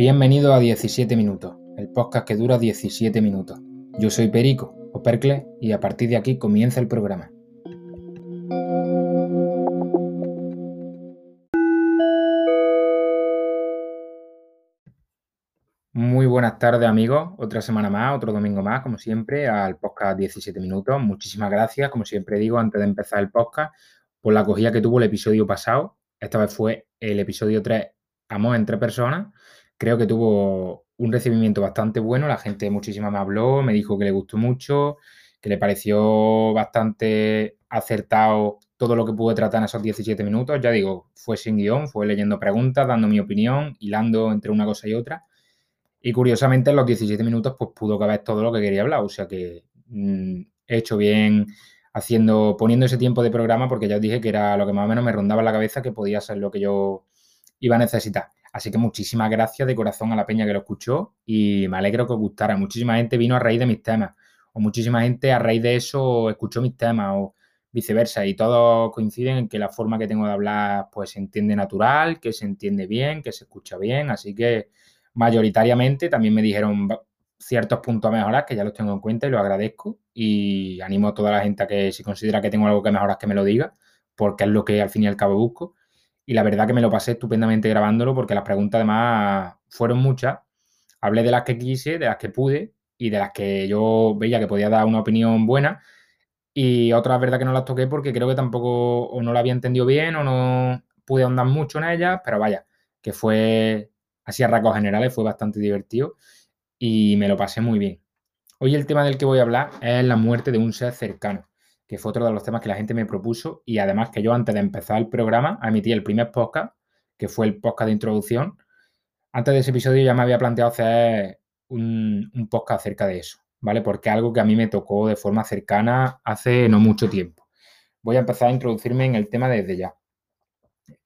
Bienvenido a 17 minutos, el podcast que dura 17 minutos. Yo soy Perico, o Percle, y a partir de aquí comienza el programa. Muy buenas tardes amigos, otra semana más, otro domingo más, como siempre, al podcast 17 minutos. Muchísimas gracias, como siempre digo, antes de empezar el podcast, por la acogida que tuvo el episodio pasado. Esta vez fue el episodio 3, Amor entre personas. Creo que tuvo un recibimiento bastante bueno, la gente muchísima me habló, me dijo que le gustó mucho, que le pareció bastante acertado todo lo que pude tratar en esos 17 minutos. Ya digo, fue sin guion, fue leyendo preguntas, dando mi opinión, hilando entre una cosa y otra. Y curiosamente en los 17 minutos pues pudo caber todo lo que quería hablar. O sea que mm, he hecho bien haciendo, poniendo ese tiempo de programa porque ya os dije que era lo que más o menos me rondaba la cabeza que podía ser lo que yo iba a necesitar. Así que muchísimas gracias de corazón a la peña que lo escuchó y me alegro que os gustara. Muchísima gente vino a raíz de mis temas o muchísima gente a raíz de eso escuchó mis temas o viceversa y todos coinciden en que la forma que tengo de hablar pues se entiende natural, que se entiende bien, que se escucha bien, así que mayoritariamente también me dijeron ciertos puntos a mejorar que ya los tengo en cuenta y lo agradezco y animo a toda la gente a que si considera que tengo algo que mejorar que me lo diga porque es lo que al fin y al cabo busco y la verdad que me lo pasé estupendamente grabándolo porque las preguntas además fueron muchas. Hablé de las que quise, de las que pude y de las que yo veía que podía dar una opinión buena. Y otras, verdad que no las toqué porque creo que tampoco o no la había entendido bien o no pude ahondar mucho en ellas, pero vaya, que fue así a rasgos generales, fue bastante divertido y me lo pasé muy bien. Hoy el tema del que voy a hablar es la muerte de un ser cercano que fue otro de los temas que la gente me propuso y además que yo antes de empezar el programa emití el primer podcast, que fue el podcast de introducción. Antes de ese episodio ya me había planteado hacer un, podcast acerca de eso, ¿vale? Porque algo que a mí me tocó de forma cercana hace no mucho tiempo. Voy a empezar a introducirme en el tema desde ya.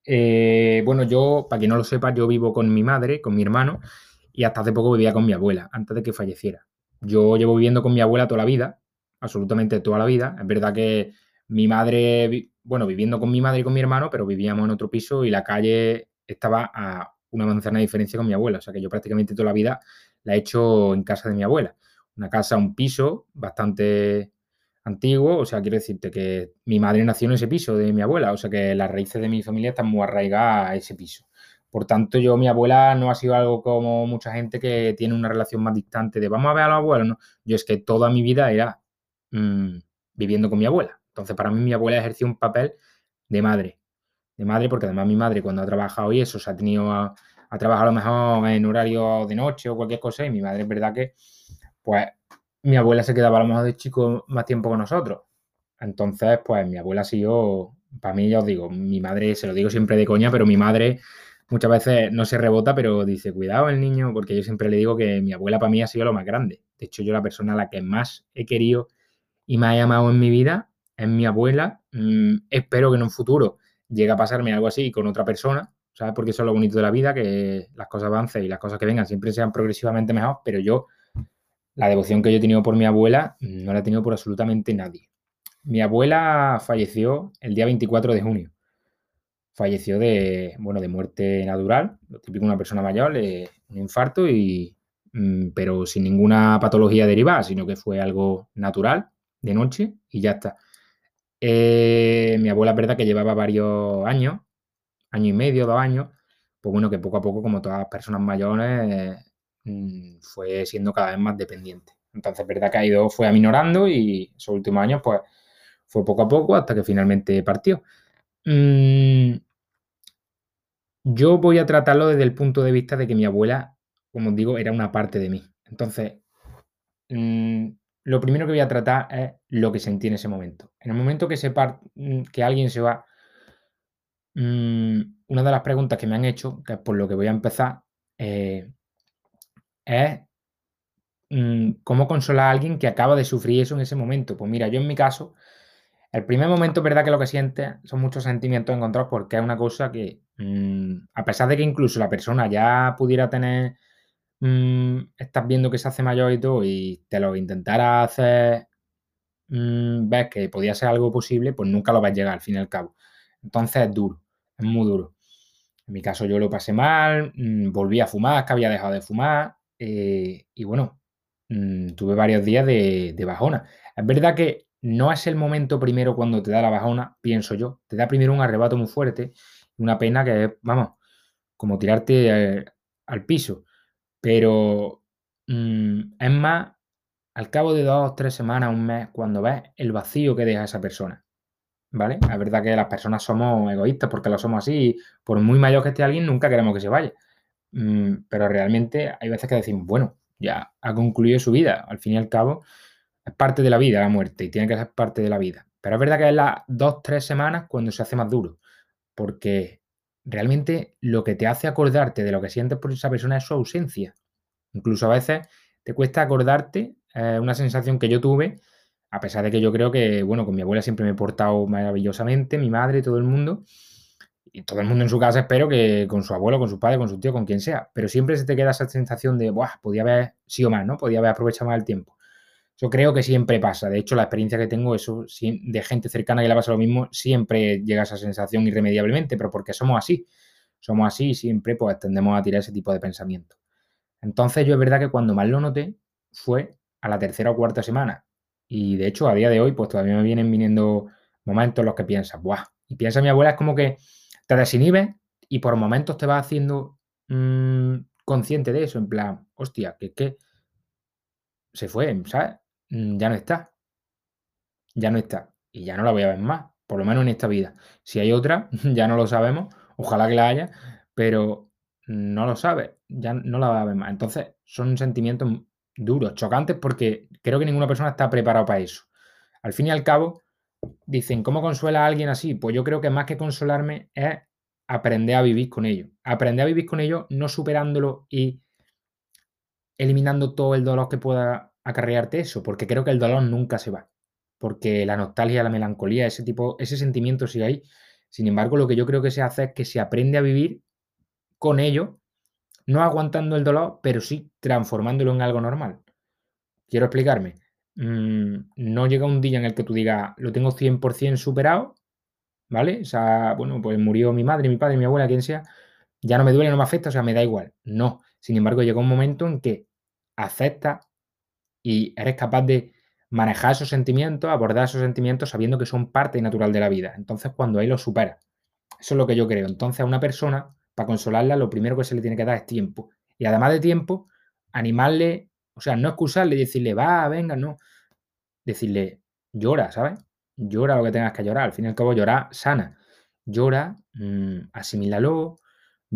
Eh, bueno, yo, para quien no lo sepa, yo vivo con mi madre, con mi hermano, y hasta hace poco vivía con mi abuela, antes de que falleciera. Yo llevo viviendo con mi abuela toda la vida, absolutamente toda la vida. Es verdad que mi madre, bueno, viviendo con mi madre y con mi hermano, pero vivíamos en otro piso y la calle estaba a una manzana de diferencia con mi abuela. O sea que yo prácticamente toda la vida la he hecho en casa de mi abuela. Una casa, un piso bastante antiguo. O sea, quiero decirte que mi madre nació en ese piso de mi abuela. O sea que las raíces de mi familia están muy arraigadas a ese piso. Por tanto, yo, mi abuela no ha sido algo como mucha gente que tiene una relación más distante de vamos a ver a los abuelos. Yo es que toda mi vida era Mm, viviendo con mi abuela. Entonces, para mí mi abuela ejerció un papel de madre. De madre, porque además mi madre cuando ha trabajado y eso, se ha tenido a, trabajar a lo mejor en horario de noche o cualquier cosa, y mi madre es verdad que, pues, mi abuela se quedaba a lo mejor de chico más tiempo con nosotros. Entonces, pues, mi abuela ha sido, para mí, ya os digo, mi madre, se lo digo siempre de coña, pero mi madre muchas veces no se rebota, pero dice, cuidado el niño, porque yo siempre le digo que mi abuela para mí ha sido lo más grande. De hecho, yo la persona a la que más he querido y me ha llamado en mi vida, es mi abuela. Mm, espero que en un futuro llegue a pasarme algo así con otra persona, ¿sabes? Porque eso es lo bonito de la vida, que las cosas avancen y las cosas que vengan siempre sean progresivamente mejor, pero yo, la devoción que yo he tenido por mi abuela, no la he tenido por absolutamente nadie. Mi abuela falleció el día 24 de junio. Falleció de, bueno, de muerte natural, lo típico de una persona mayor, un infarto, y, mm, pero sin ninguna patología derivada, sino que fue algo natural de noche y ya está. Eh, mi abuela verdad que llevaba varios años, año y medio, dos años, pues bueno, que poco a poco, como todas las personas mayores, mm, fue siendo cada vez más dependiente. Entonces, es verdad que ha ido, fue aminorando y esos últimos años, pues, fue poco a poco hasta que finalmente partió. Mm, yo voy a tratarlo desde el punto de vista de que mi abuela, como os digo, era una parte de mí. Entonces, mm, lo primero que voy a tratar es lo que sentí en ese momento. En el momento que, sepa mm, que alguien se va, mm, una de las preguntas que me han hecho, que es por lo que voy a empezar, eh, es mm, cómo consolar a alguien que acaba de sufrir eso en ese momento. Pues mira, yo en mi caso, el primer momento, verdad que lo que sientes son muchos sentimientos encontrados porque es una cosa que, a pesar de que incluso la persona ya pudiera tener Mm, estás viendo que se hace mayor y todo, y te lo intentara hacer, mm, ves que podía ser algo posible, pues nunca lo vas a llegar al fin y al cabo. Entonces es duro, es muy duro. En mi caso yo lo pasé mal, mm, volví a fumar, que había dejado de fumar, eh, y bueno, mm, tuve varios días de, de bajona. Es verdad que no es el momento primero cuando te da la bajona, pienso yo. Te da primero un arrebato muy fuerte, una pena que es, vamos, como tirarte eh, al piso. Pero mm, es más, al cabo de dos, tres semanas, un mes, cuando ves el vacío que deja esa persona. ¿vale? Es verdad que las personas somos egoístas porque lo somos así. Por muy mayor que esté alguien, nunca queremos que se vaya. Mm, pero realmente hay veces que decimos, bueno, ya ha concluido su vida. Al fin y al cabo, es parte de la vida la muerte y tiene que ser parte de la vida. Pero es verdad que es las dos, tres semanas cuando se hace más duro. Porque realmente lo que te hace acordarte de lo que sientes por esa persona es su ausencia. Incluso a veces te cuesta acordarte, eh, una sensación que yo tuve a pesar de que yo creo que, bueno, con mi abuela siempre me he portado maravillosamente, mi madre, todo el mundo, y todo el mundo en su casa espero que con su abuelo, con su padre, con su tío, con quien sea, pero siempre se te queda esa sensación de, Buah, podía haber sido más, ¿no? Podía haber aprovechado más el tiempo. Yo creo que siempre pasa. De hecho, la experiencia que tengo eso, de gente cercana que le pasa lo mismo, siempre llega esa sensación irremediablemente, pero porque somos así. Somos así y siempre pues tendemos a tirar ese tipo de pensamiento. Entonces yo es verdad que cuando más lo noté fue a la tercera o cuarta semana. Y de hecho, a día de hoy, pues todavía me vienen viniendo momentos en los que piensas, ¡buah! Y piensa mi abuela, es como que te desinhibes y por momentos te vas haciendo mm, consciente de eso, en plan, hostia, que es que se fue, ¿sabes? Mm, ya no está. Ya no está. Y ya no la voy a ver más, por lo menos en esta vida. Si hay otra, ya no lo sabemos, ojalá que la haya, pero no lo sabes, ya no la va a ver más. Entonces, son sentimientos duros, chocantes, porque creo que ninguna persona está preparada para eso. Al fin y al cabo, dicen, ¿cómo consuela a alguien así? Pues yo creo que más que consolarme es aprender a vivir con ello. Aprender a vivir con ello, no superándolo y eliminando todo el dolor que pueda acarrearte eso, porque creo que el dolor nunca se va. Porque la nostalgia, la melancolía, ese tipo, ese sentimiento sigue ahí. Sin embargo, lo que yo creo que se hace es que se aprende a vivir con ello no aguantando el dolor, pero sí transformándolo en algo normal. Quiero explicarme. Mm, no llega un día en el que tú digas, lo tengo 100% superado, ¿vale? O sea, bueno, pues murió mi madre, mi padre, mi abuela, quien sea, ya no me duele, no me afecta, o sea, me da igual. No. Sin embargo, llega un momento en que aceptas y eres capaz de manejar esos sentimientos, abordar esos sentimientos sabiendo que son parte natural de la vida. Entonces, cuando ahí lo superas. Eso es lo que yo creo. Entonces, a una persona para consolarla, lo primero que se le tiene que dar es tiempo. Y además de tiempo, animarle, o sea, no excusarle decirle, va, venga, no. Decirle, llora, ¿sabes? Llora lo que tengas que llorar. Al fin y al cabo, llorar sana. Llora, mmm, asimílalo,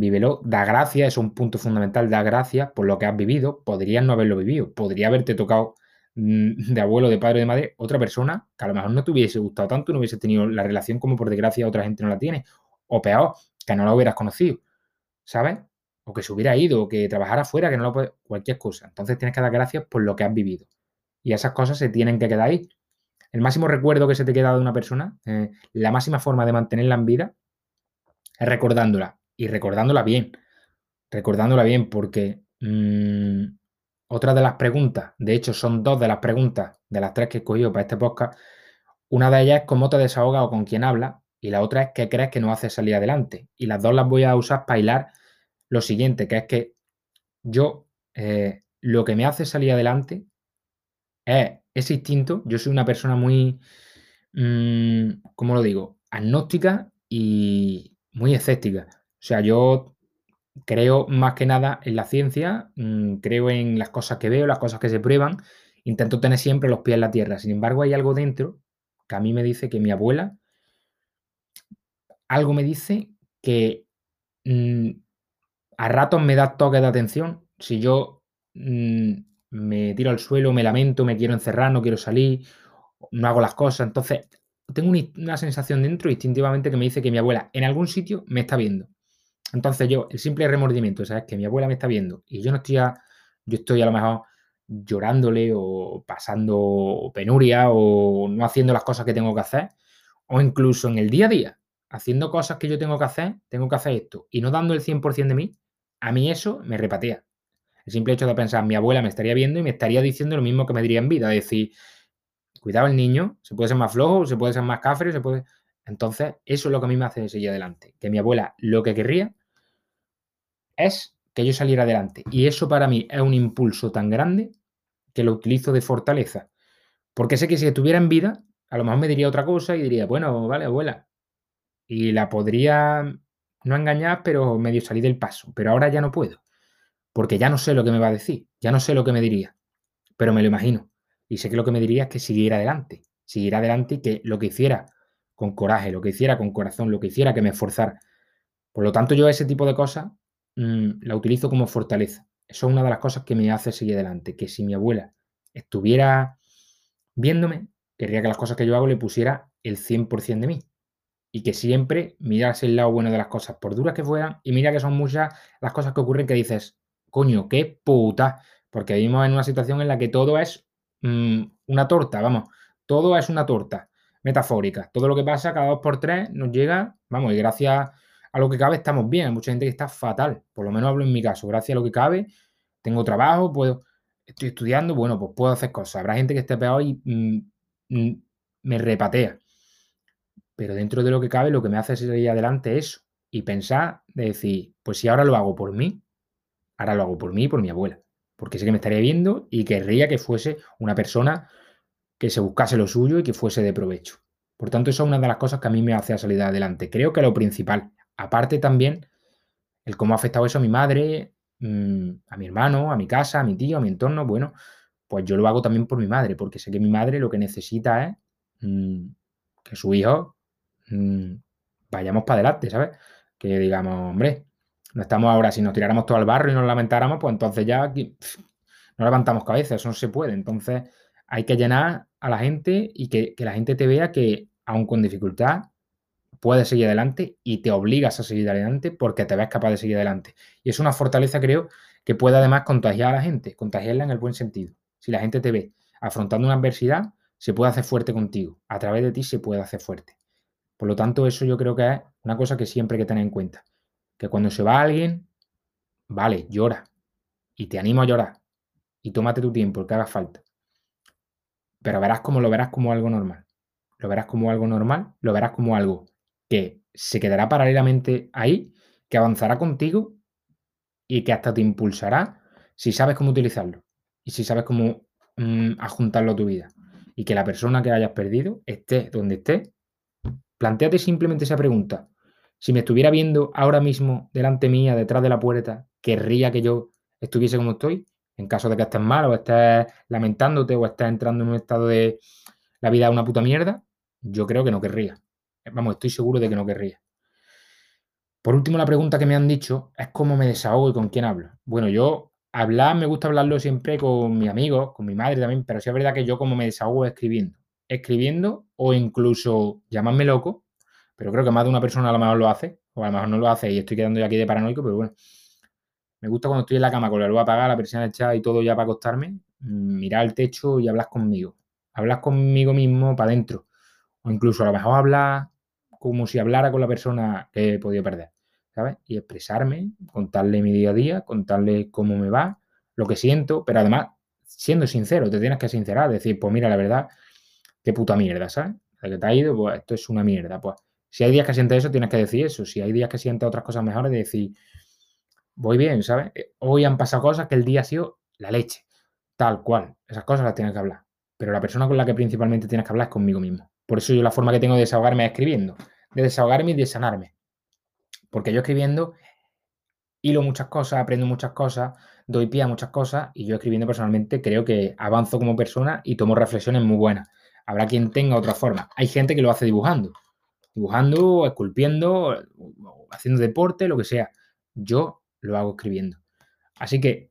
vívelo, da gracias, es un punto fundamental, da gracias por lo que has vivido. Podrías no haberlo vivido, podría haberte tocado mm, de abuelo, de padre, de madre, otra persona que a lo mejor no te hubiese gustado tanto, no hubiese tenido la relación como por desgracia otra gente no la tiene. O peor, que no la hubieras conocido. ¿sabes? O que se hubiera ido, o que trabajara fuera, que no lo puede, cualquier cosa. Entonces tienes que dar gracias por lo que has vivido. Y esas cosas se tienen que quedar ahí. El máximo recuerdo que se te queda de una persona, eh, la máxima forma de mantenerla en vida es recordándola. Y recordándola bien. Recordándola bien, porque mmm, otra de las preguntas, de hecho son dos de las preguntas de las tres que he escogido para este podcast. Una de ellas es cómo te desahogas o con quién hablas. Y la otra es qué crees que no hace salir adelante. Y las dos las voy a usar para hilar lo siguiente, que es que yo eh, lo que me hace salir adelante es ese instinto. Yo soy una persona muy, mmm, ¿cómo lo digo? Agnóstica y muy escéptica. O sea, yo creo más que nada en la ciencia, mmm, creo en las cosas que veo, las cosas que se prueban. Intento tener siempre los pies en la tierra. Sin embargo, hay algo dentro que a mí me dice que mi abuela algo me dice que mmm, a ratos me da toque de atención. Si yo mmm, me tiro al suelo, me lamento, me quiero encerrar, no quiero salir, no hago las cosas. Entonces, tengo una sensación dentro instintivamente que me dice que mi abuela en algún sitio me está viendo. Entonces yo, el simple remordimiento, ¿sabes? Que mi abuela me está viendo y yo no estoy, a, yo estoy a lo mejor llorándole o pasando penuria o no haciendo las cosas que tengo que hacer, o incluso en el día a día, haciendo cosas que yo tengo que hacer, tengo que hacer esto, y no dando el 100% de mí, a mí eso me repatea. El simple hecho de pensar, mi abuela me estaría viendo y me estaría diciendo lo mismo que me diría en vida, decir, cuidado el niño, se puede ser más flojo, se puede ser más cafre, se puede... Entonces, eso es lo que a mí me hace seguir adelante. Que mi abuela lo que querría es que yo saliera adelante. Y eso para mí es un impulso tan grande que lo utilizo de fortaleza. Porque sé que si estuviera en vida, a lo mejor me diría otra cosa y diría, bueno, vale, abuela. Y la podría no engañar, pero medio salir del paso. Pero ahora ya no puedo. Porque ya no sé lo que me va a decir, ya no sé lo que me diría. Pero me lo imagino. Y sé que lo que me diría es que siguiera adelante. Siguiera adelante y que lo que hiciera con coraje, lo que hiciera con corazón, lo que hiciera que me esforzara. Por lo tanto, yo ese tipo de cosas mm, la utilizo como fortaleza. Eso es una de las cosas que me hace seguir adelante. Que si mi abuela estuviera viéndome, querría que las cosas que yo hago le pusiera el 100% de mí. Y que siempre mirase el lado bueno de las cosas, por duras que fueran. Y mira que son muchas las cosas que ocurren que dices, coño, qué puta. Porque vivimos en una situación en la que todo es mm, una torta, vamos. Todo es una torta metafórica. Todo lo que pasa cada dos por tres nos llega, vamos, y gracias a lo que cabe estamos bien. Hay mucha gente que está fatal, por lo menos hablo en mi caso. Gracias a lo que cabe, tengo trabajo, puedo, estoy estudiando, bueno, pues puedo hacer cosas. Habrá gente que esté peor y mm, mm, me repatea. Pero dentro de lo que cabe, lo que me hace seguir adelante es eso. Y pensar de decir, pues si ahora lo hago por mí, ahora lo hago por mí y por mi abuela. Porque sé que me estaría viendo y querría que fuese una persona que se buscase lo suyo y que fuese de provecho. Por tanto, eso es una de las cosas que a mí me hace salir adelante. Creo que lo principal. Aparte también, el cómo ha afectado eso a mi madre, mm, a mi hermano, a mi casa, a mi tío, a mi entorno. Bueno, pues yo lo hago también por mi madre, porque sé que mi madre lo que necesita es mm, que su hijo mm, vayamos para adelante, ¿sabes? Que digamos, hombre, no estamos ahora, si nos tiráramos todo al barro y nos lamentáramos, pues entonces ya no levantamos cabeza, eso no se puede. Entonces hay que llenar a la gente y que, la gente te vea que, aun con dificultad, puedes seguir adelante y te obligas a seguir adelante porque te ves capaz de seguir adelante. Y es una fortaleza, creo, que puede además contagiar a la gente, contagiarla en el buen sentido. Si la gente te ve afrontando una adversidad, se puede hacer fuerte contigo. A través de ti se puede hacer fuerte. Por lo tanto, eso yo creo que es una cosa que siempre hay que tener en cuenta. Que cuando se va alguien, vale, llora. Y te animo a llorar. Y tómate tu tiempo, el que haga falta. Pero verás como lo verás como algo normal. Lo verás como algo normal, lo verás como algo que se quedará paralelamente ahí, que avanzará contigo y que hasta te impulsará si sabes cómo utilizarlo y si sabes cómo mm, adjuntarlo a tu vida. Y que la persona que hayas perdido esté donde esté, planteate simplemente esa pregunta. Si me estuviera viendo ahora mismo delante mía, detrás de la puerta, ¿querría que yo estuviese como estoy? En caso de que estés mal o estés lamentándote o estés entrando en un estado de la vida una puta mierda, yo creo que no querría. Vamos, estoy seguro de que no querría. Por último, la pregunta que me han dicho es cómo me desahogo y con quién hablo. Bueno, yo hablar, me gusta hablarlo siempre con mis amigos, con mi madre también, pero sí es verdad que yo como me desahogo escribiendo. Escribiendo o incluso llamarme loco, pero creo que más de una persona a lo mejor lo hace, o a lo mejor no lo hace y estoy quedando ya aquí de paranoico, pero bueno. Me gusta cuando estoy en la cama con la luz apagada, la persiana echada y todo ya para acostarme, mirar el techo y hablar conmigo. Hablar conmigo mismo para adentro. O incluso a lo mejor hablar como si hablara con la persona que he podido perder. ¿Sabes? Y expresarme, contarle mi día a día, contarle cómo me va, lo que siento, pero además siendo sincero, te tienes que sincerar, decir, pues mira, la verdad, qué puta mierda, ¿sabes? De que te ha ido, pues esto es una mierda. Pues si hay días que sientes eso, tienes que decir eso. Si hay días que sientes otras cosas mejores, decir, voy bien, ¿sabes? Eh, hoy han pasado cosas que el día ha sido la leche, tal cual. Esas cosas las tienes que hablar. Pero la persona con la que principalmente tienes que hablar es conmigo mismo. Por eso yo la forma que tengo de desahogarme es escribiendo. De desahogarme y de sanarme. Porque yo escribiendo hilo muchas cosas, aprendo muchas cosas, doy pie a muchas cosas y yo escribiendo personalmente creo que avanzo como persona y tomo reflexiones muy buenas. Habrá quien tenga otra forma. Hay gente que lo hace dibujando. Dibujando, esculpiendo, haciendo deporte, lo que sea. Yo lo hago escribiendo. Así que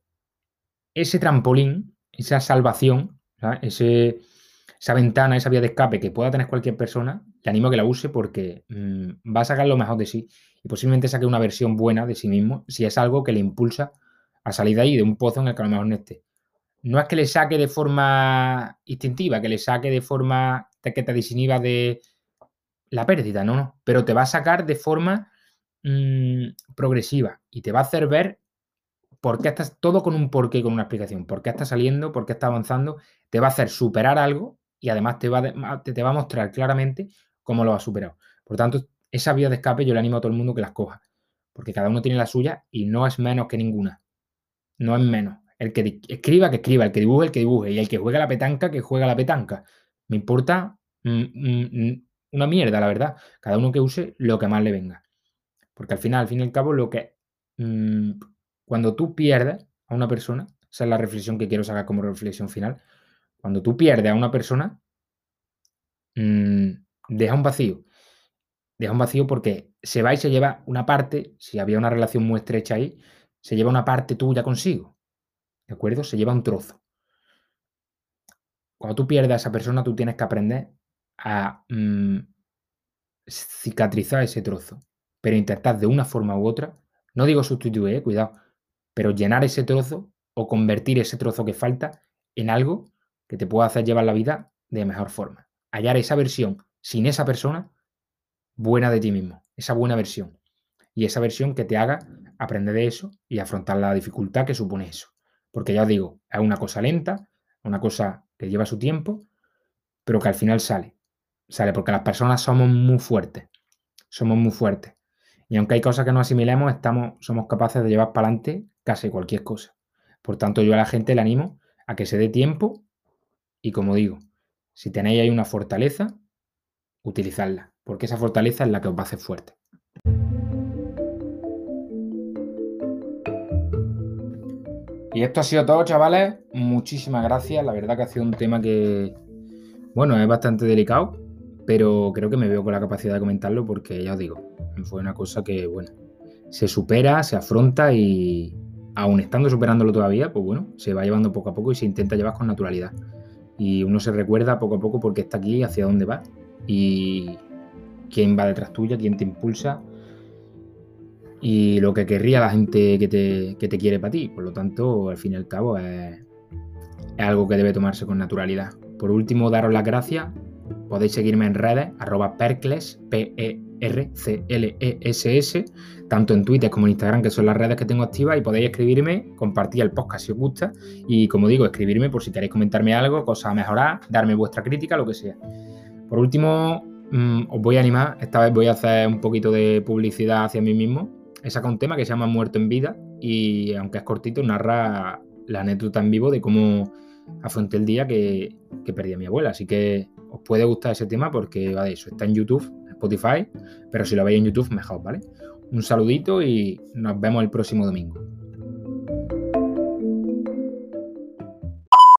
ese trampolín, esa salvación, ese, esa ventana, esa vía de escape que pueda tener cualquier persona, le animo a que la use porque mm, va a sacar lo mejor de sí y posiblemente saque una versión buena de sí mismo si es algo que le impulsa a salir de ahí, de un pozo en el que a lo mejor no esté. No es que le saque de forma instintiva, que le saque de forma que te disinhiba de la pérdida, no, no, pero te va a sacar de forma Mm, progresiva y te va a hacer ver por qué estás, todo con un porqué, con una explicación, por qué está saliendo, por qué está avanzando, te va a hacer superar algo y además te va, te, va a mostrar claramente cómo lo ha superado. Por tanto, esa vía de escape yo le animo a todo el mundo que las coja, porque cada uno tiene la suya y no es menos que ninguna. No es menos. El que escriba, que escriba, el que dibuje, el que dibuje, y el que juega la petanca, que juega la petanca. Me importa mm, mm, una mierda, la verdad. Cada uno que use lo que más le venga. Porque al final, al fin y al cabo, lo que. cuando tú pierdes a una persona, esa es la reflexión que quiero sacar como reflexión final. Cuando tú pierdes a una persona, deja un vacío. Deja un vacío porque se va y se lleva una parte, si había una relación muy estrecha ahí, se lleva una parte tuya consigo. ¿De acuerdo? Se lleva un trozo. Cuando tú pierdes a esa persona, tú tienes que aprender a mm, cicatrizar ese trozo, pero intentar de una forma u otra, no digo sustituir, eh, cuidado, pero llenar ese trozo o convertir ese trozo que falta en algo que te pueda hacer llevar la vida de mejor forma. Hallar esa versión sin esa persona buena de ti mismo, esa buena versión. Y esa versión que te haga aprender de eso y afrontar la dificultad que supone eso. Porque ya os digo, es una cosa lenta, una cosa que lleva su tiempo, pero que al final sale. Sale porque las personas somos muy fuertes. Somos muy fuertes. Y aunque hay cosas que no asimilemos, estamos, somos capaces de llevar para adelante casi cualquier cosa. Por tanto, yo a la gente le animo a que se dé tiempo y como digo, si tenéis ahí una fortaleza, utilizadla, porque esa fortaleza es la que os va a hacer fuerte. Y esto ha sido todo, chavales. Muchísimas gracias. La verdad que ha sido un tema que, bueno, es bastante delicado, pero creo que me veo con la capacidad de comentarlo porque ya os digo, fue una cosa que, bueno, se supera, se afronta y aún estando superándolo todavía, pues bueno, se va llevando poco a poco y se intenta llevar con naturalidad. Y uno se recuerda poco a poco porque está aquí, hacia dónde va y quién va detrás tuya, quién te impulsa y lo que querría la gente que te, quiere para ti. Por lo tanto, al fin y al cabo, es, algo que debe tomarse con naturalidad. Por último, daros las gracias. Podéis seguirme en redes, arroba percles, P-E-R-C-L-E-S-S, tanto en Twitter como en Instagram, que son las redes que tengo activas, y podéis escribirme, compartir el podcast si os gusta, y como digo, escribirme por si queréis comentarme algo, cosas a mejorar, darme vuestra crítica, lo que sea. Por último, mm, os voy a animar, esta vez voy a hacer un poquito de publicidad hacia mí mismo, he sacado un tema que se llama Muerto en Vida y aunque es cortito, narra la anécdota en vivo de cómo afronté el día que, perdí a mi abuela. Así que os puede gustar ese tema porque va eso. Está en YouTube, Spotify, pero si lo veis en YouTube, mejor, ¿vale? Un saludito y nos vemos el próximo domingo.